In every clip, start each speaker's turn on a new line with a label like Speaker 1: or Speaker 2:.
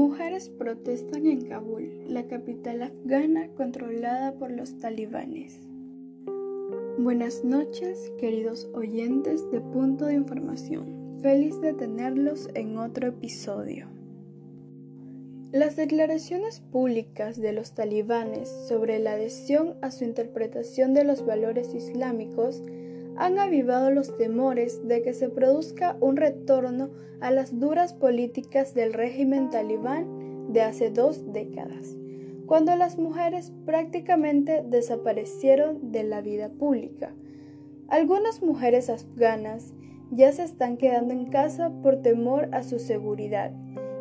Speaker 1: Mujeres protestan en Kabul, la capital afgana controlada por los talibanes. Buenas noches, queridos oyentes de Punto de Información. Feliz de tenerlos en otro episodio. Las declaraciones públicas de los talibanes sobre la adhesión a su interpretación de los valores islámicos han avivado los temores de que se produzca un retorno a las duras políticas del régimen talibán de hace dos décadas, cuando las mujeres prácticamente desaparecieron de la vida pública. Algunas mujeres afganas ya se están quedando en casa por temor a su seguridad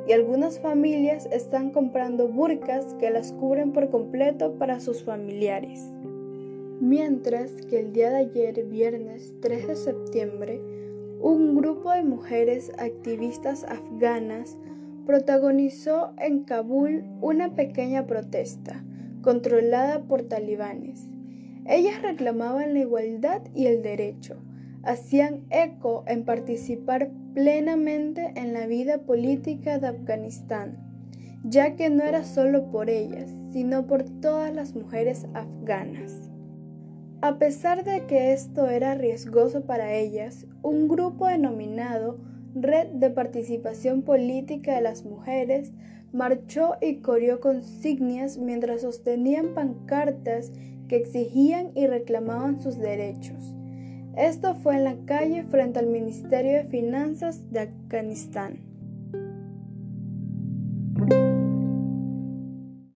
Speaker 1: y algunas familias están comprando burcas que las cubren por completo para sus familiares. Mientras que el día de ayer, viernes 3 de septiembre, un grupo de mujeres activistas afganas protagonizó en Kabul una pequeña protesta controlada por talibanes. Ellas reclamaban la igualdad y el derecho, hacían eco en participar plenamente en la vida política de Afganistán, ya que no era solo por ellas, sino por todas las mujeres afganas. A pesar de que esto era riesgoso para ellas, un grupo denominado Red de Participación Política de las Mujeres marchó y corrió consignias mientras sostenían pancartas que exigían y reclamaban sus derechos. Esto fue en la calle frente al Ministerio de Finanzas de Afganistán.